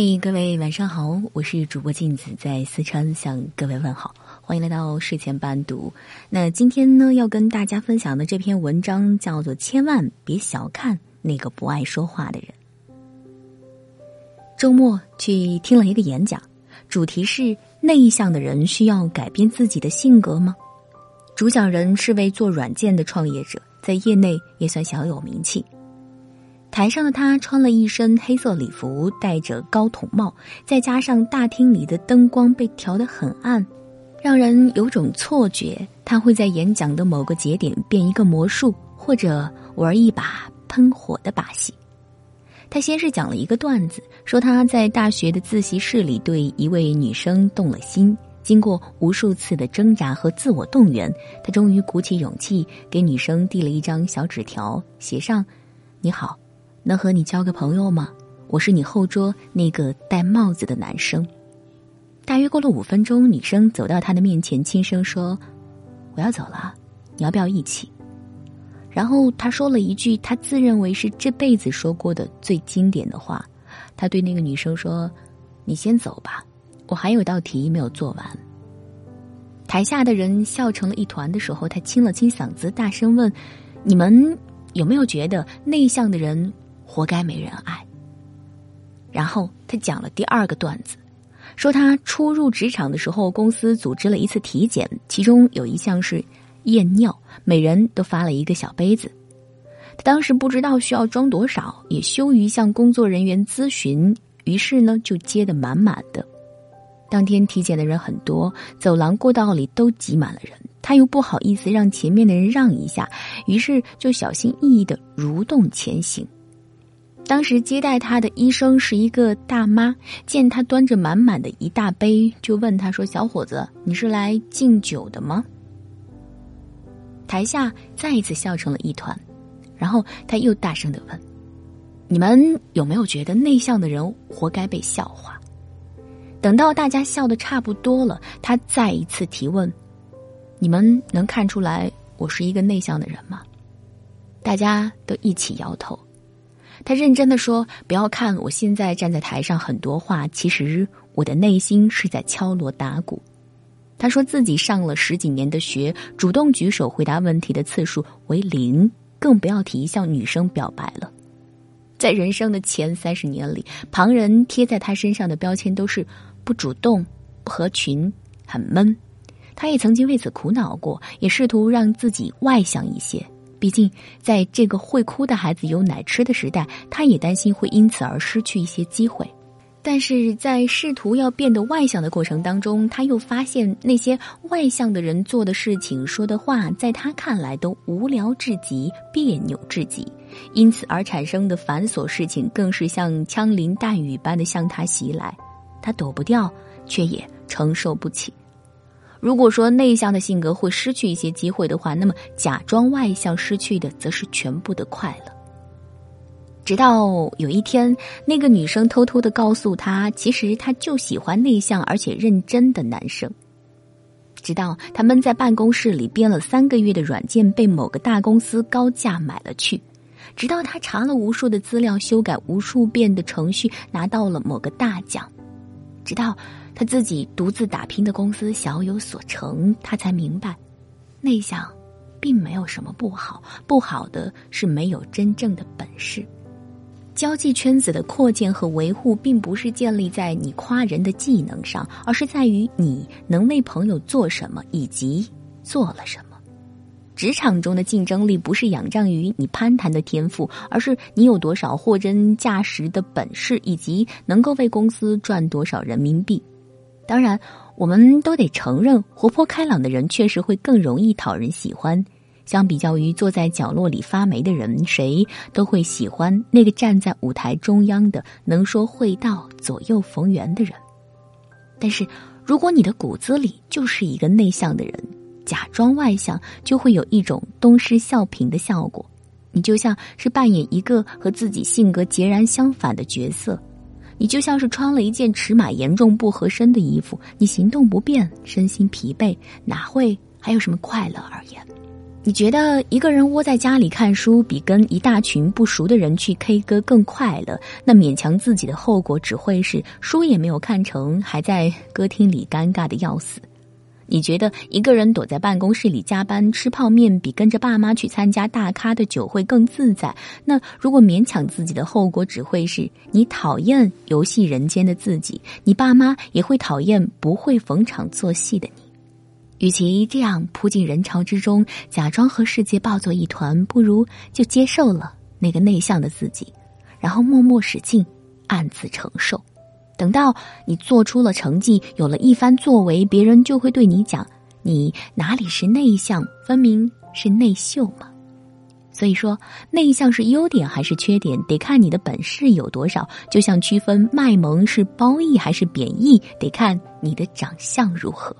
嘿，各位晚上好，我是主播镜子，在四川向各位问好，欢迎来到睡前伴读。那今天呢，要跟大家分享的这篇文章叫做《千万别小看那个不爱说话的人》。周末去听了一个演讲，主题是内向的人需要改变自己的性格吗？主讲人是位做软件的创业者，在业内也算小有名气。台上的他穿了一身黑色礼服，戴着高筒帽，再加上大厅里的灯光被调得很暗，让人有种错觉他会在演讲的某个节点变一个魔术，或者玩一把喷火的把戏。他先是讲了一个段子，说他在大学的自习室里对一位女生动了心，经过无数次的挣扎和自我动员，他终于鼓起勇气给女生递了一张小纸条，写上：“你好。”能和你交个朋友吗？我是你后桌那个戴帽子的男生。大约过了五分钟，女生走到他的面前，轻声说：“我要走了，你要不要一起？”然后他说了一句他自认为是这辈子说过的最经典的话。他对那个女生说：“你先走吧，我还有道题没有做完。”台下的人笑成了一团的时候，他清了清嗓子，大声问：“你们有没有觉得内向的人？”活该没人爱。然后他讲了第二个段子，说他初入职场的时候，公司组织了一次体检，其中有一项是验尿，每人都发了一个小杯子。他当时不知道需要装多少，也羞于向工作人员咨询，于是呢就接得满满的。当天体检的人很多，走廊过道里都挤满了人，他又不好意思让前面的人让一下，于是就小心翼翼的蠕动前行。当时接待他的医生是一个大妈，见他端着满满的一大杯，就问他说：“小伙子，你是来敬酒的吗？”台下再一次笑成了一团，然后他又大声的问：“你们有没有觉得内向的人活该被笑话？”等到大家笑的差不多了，他再一次提问：“你们能看出来我是一个内向的人吗？”大家都一起摇头。他认真的说：“不要看我现在站在台上很多话，其实我的内心是在敲锣打鼓。”他说自己上了十几年的学，主动举手回答问题的次数为零，更不要提向女生表白了。在人生的前三十年里，旁人贴在他身上的标签都是不主动、不合群、很闷。他也曾经为此苦恼过，也试图让自己外向一些。毕竟，在这个会哭的孩子有奶吃的时代，他也担心会因此而失去一些机会。但是在试图要变得外向的过程当中，他又发现那些外向的人做的事情、说的话，在他看来都无聊至极、别扭至极，因此而产生的繁琐事情，更是像枪林弹雨般的向他袭来，他躲不掉，却也承受不起。如果说内向的性格会失去一些机会的话，那么假装外向失去的则是全部的快乐。直到有一天，那个女生偷偷的告诉他，其实他就喜欢内向而且认真的男生。直到他闷在办公室里编了三个月的软件被某个大公司高价买了去，直到他查了无数的资料、修改无数遍的程序，拿到了某个大奖，直到。他自己独自打拼的公司小有所成，他才明白，内向，并没有什么不好，不好的是没有真正的本事。交际圈子的扩建和维护，并不是建立在你夸人的技能上，而是在于你能为朋友做什么，以及做了什么。职场中的竞争力，不是仰仗于你攀谈的天赋，而是你有多少货真价实的本事，以及能够为公司赚多少人民币。当然，我们都得承认，活泼开朗的人确实会更容易讨人喜欢。相比较于坐在角落里发霉的人，谁都会喜欢那个站在舞台中央的、能说会道、左右逢源的人。但是，如果你的骨子里就是一个内向的人，假装外向就会有一种东施效颦的效果。你就像是扮演一个和自己性格截然相反的角色。你就像是穿了一件尺码严重不合身的衣服，你行动不便，身心疲惫，哪会还有什么快乐而言？你觉得一个人窝在家里看书，比跟一大群不熟的人去 K 歌更快乐？那勉强自己的后果只会是书也没有看成，还在歌厅里尴尬的要死。你觉得一个人躲在办公室里加班吃泡面，比跟着爸妈去参加大咖的酒会更自在？那如果勉强自己的后果只会是你讨厌游戏人间的自己，你爸妈也会讨厌不会逢场作戏的你。与其这样扑进人潮之中，假装和世界抱作一团，不如就接受了那个内向的自己，然后默默使劲，暗自承受。等到你做出了成绩，有了一番作为，别人就会对你讲：“你哪里是内向，分明是内秀嘛。”所以说，内向是优点还是缺点，得看你的本事有多少。就像区分卖萌是褒义还是贬义，得看你的长相如何。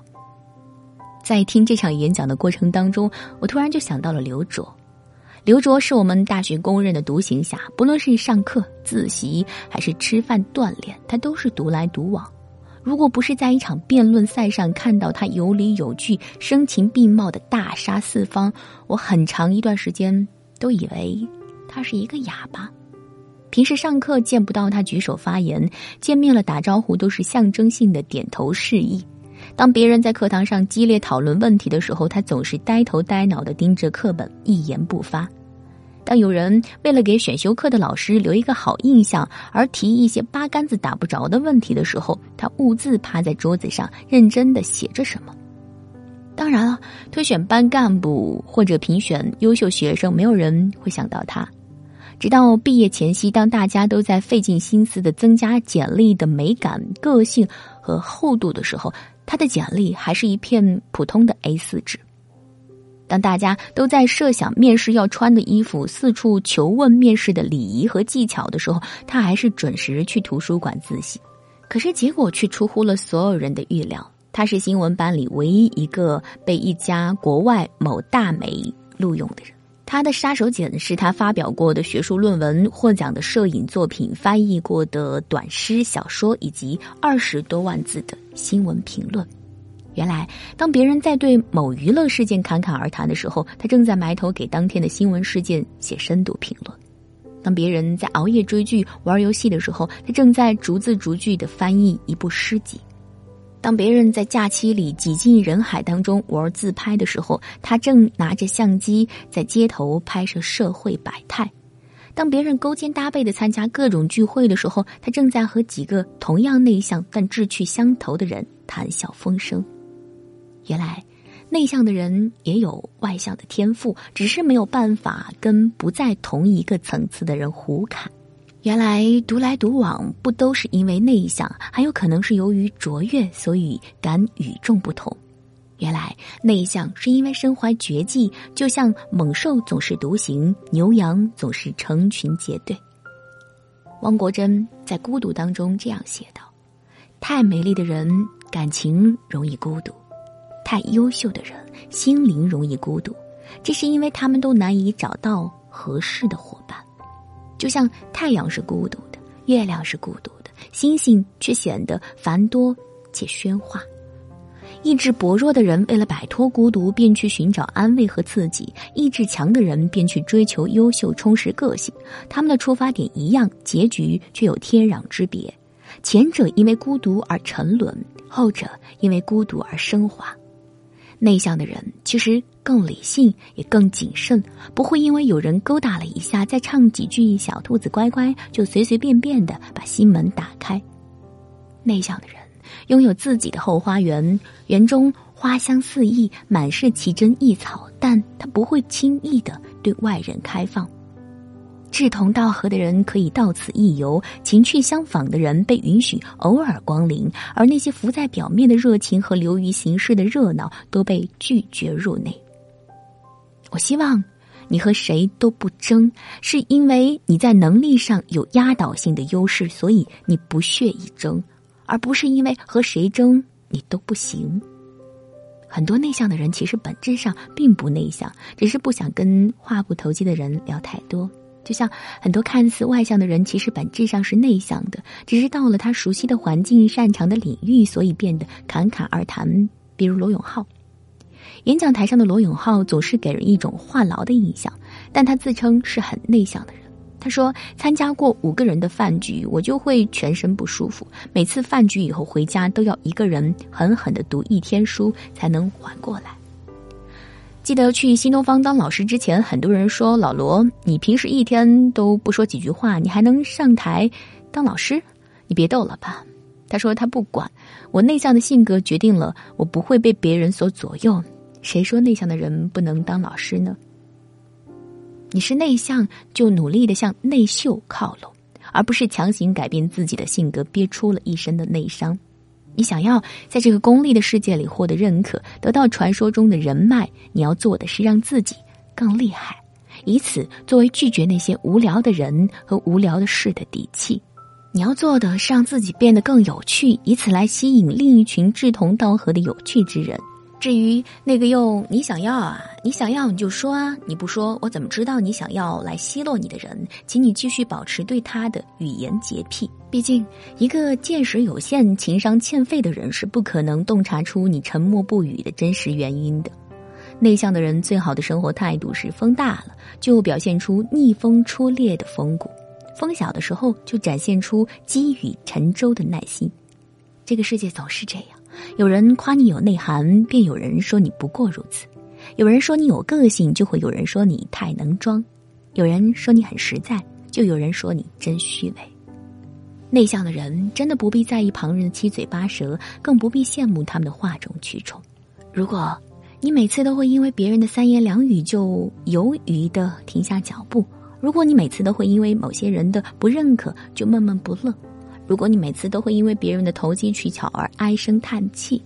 在听这场演讲的过程当中，我突然就想到了刘卓。刘卓是我们大学公认的独行侠，不论是上课、自习还是吃饭、锻炼，他都是独来独往。如果不是在一场辩论赛上看到他有理有据、声情并茂的大杀四方，我很长一段时间都以为他是一个哑巴。平时上课见不到他举手发言，见面了打招呼都是象征性的点头示意。当别人在课堂上激烈讨论问题的时候，他总是呆头呆脑的盯着课本，一言不发。当有人为了给选修课的老师留一个好印象而提一些八竿子打不着的问题的时候，他兀自趴在桌子上认真的写着什么。当然了，推选班干部或者评选优秀学生，没有人会想到他。直到毕业前夕，当大家都在费尽心思的增加简历的美感、个性和厚度的时候，他的简历还是一片普通的 A 四纸。当大家都在设想面试要穿的衣服，四处求问面试的礼仪和技巧的时候，他还是准时去图书馆自习。可是结果却出乎了所有人的预料，他是新闻班里唯一一个被一家国外某大媒录用的人。他的杀手锏是他发表过的学术论文、获奖的摄影作品、翻译过的短诗小说以及二十多万字的新闻评论。原来，当别人在对某娱乐事件侃侃而谈的时候，他正在埋头给当天的新闻事件写深度评论；当别人在熬夜追剧、玩游戏的时候，他正在逐字逐句的翻译一部诗集；当别人在假期里挤进人海当中玩自拍的时候，他正拿着相机在街头拍摄社会百态；当别人勾肩搭背的参加各种聚会的时候，他正在和几个同样内向但志趣相投的人谈笑风生。原来，内向的人也有外向的天赋，只是没有办法跟不在同一个层次的人胡侃。原来，独来独往不都是因为内向，还有可能是由于卓越，所以敢与众不同。原来，内向是因为身怀绝技，就像猛兽总是独行，牛羊总是成群结队。汪国真在《孤独》当中这样写道：“太美丽的人，感情容易孤独。”太优秀的人，心灵容易孤独，这是因为他们都难以找到合适的伙伴。就像太阳是孤独的，月亮是孤独的，星星却显得繁多且喧哗。意志薄弱的人为了摆脱孤独，便去寻找安慰和刺激；意志强的人便去追求优秀、充实个性。他们的出发点一样，结局却有天壤之别。前者因为孤独而沉沦，后者因为孤独而升华。内向的人其实更理性，也更谨慎，不会因为有人勾搭了一下，再唱几句“小兔子乖乖”，就随随便便的把心门打开。内向的人拥有自己的后花园，园中花香四溢，满是奇珍异草，但他不会轻易的对外人开放。志同道合的人可以到此一游，情趣相仿的人被允许偶尔光临，而那些浮在表面的热情和流于形式的热闹都被拒绝入内。我希望你和谁都不争，是因为你在能力上有压倒性的优势，所以你不屑一争，而不是因为和谁争你都不行。很多内向的人其实本质上并不内向，只是不想跟话不投机的人聊太多。就像很多看似外向的人，其实本质上是内向的，只是到了他熟悉的环境、擅长的领域，所以变得侃侃而谈。比如罗永浩，演讲台上的罗永浩总是给人一种话痨的印象，但他自称是很内向的人。他说：“参加过五个人的饭局，我就会全身不舒服。每次饭局以后回家，都要一个人狠狠的读一天书才能缓过来。”记得去新东方当老师之前，很多人说：“老罗，你平时一天都不说几句话，你还能上台当老师？你别逗了吧。”他说：“他不管，我内向的性格决定了我不会被别人所左右。谁说内向的人不能当老师呢？”你是内向，就努力的向内秀靠拢，而不是强行改变自己的性格，憋出了一身的内伤。你想要在这个功利的世界里获得认可，得到传说中的人脉，你要做的是让自己更厉害，以此作为拒绝那些无聊的人和无聊的事的底气。你要做的是让自己变得更有趣，以此来吸引另一群志同道合的有趣之人。至于那个用你想要啊，你想要你就说啊，你不说我怎么知道你想要来奚落你的人？请你继续保持对他的语言洁癖。毕竟，一个见识有限、情商欠费的人是不可能洞察出你沉默不语的真实原因的。内向的人最好的生活态度是：风大了就表现出逆风出猎的风骨，风小的时候就展现出积雨沉舟的耐心。这个世界总是这样。有人夸你有内涵，便有人说你不过如此；有人说你有个性，就会有人说你太能装；有人说你很实在，就有人说你真虚伪。内向的人真的不必在意旁人的七嘴八舌，更不必羡慕他们的哗众取宠。如果你每次都会因为别人的三言两语就犹豫的停下脚步，如果你每次都会因为某些人的不认可就闷闷不乐。如果你每次都会因为别人的投机取巧而唉声叹气，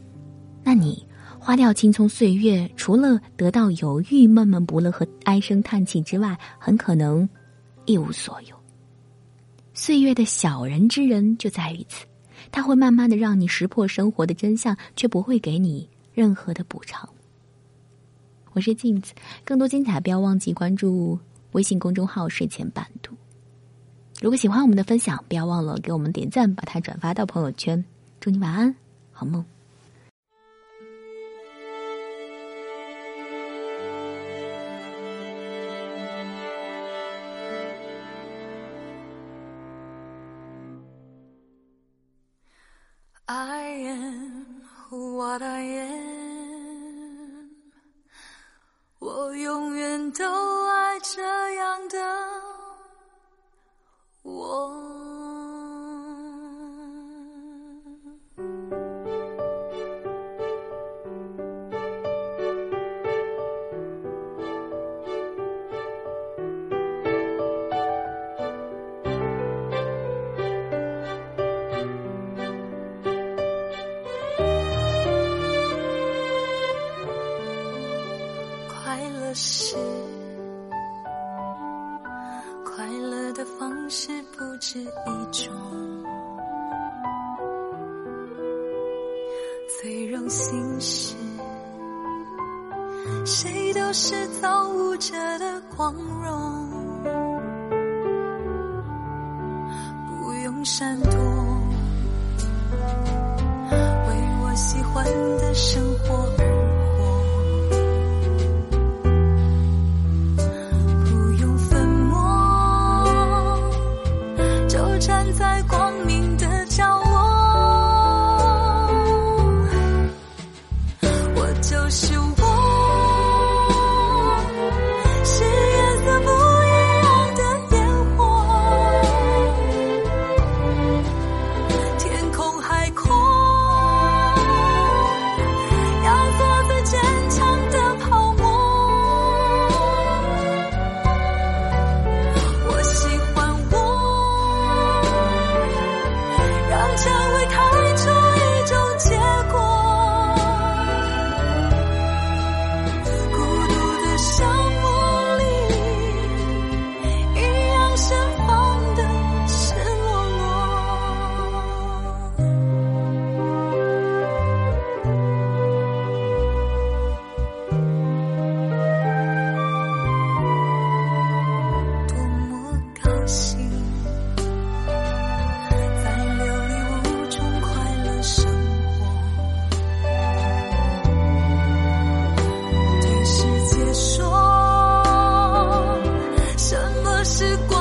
那你花掉青葱岁月，除了得到犹豫、闷闷不乐和唉声叹气之外，很可能一无所有。岁月的小人之人就在于此，他会慢慢的让你识破生活的真相，却不会给你任何的补偿。我是镜子，更多精彩不要忘记关注微信公众号“睡前伴读”。如果喜欢我们的分享，不要忘了给我们点赞，把它转发到朋友圈。祝你晚安，好梦。谁都是造物者的光荣，不用闪躲，时光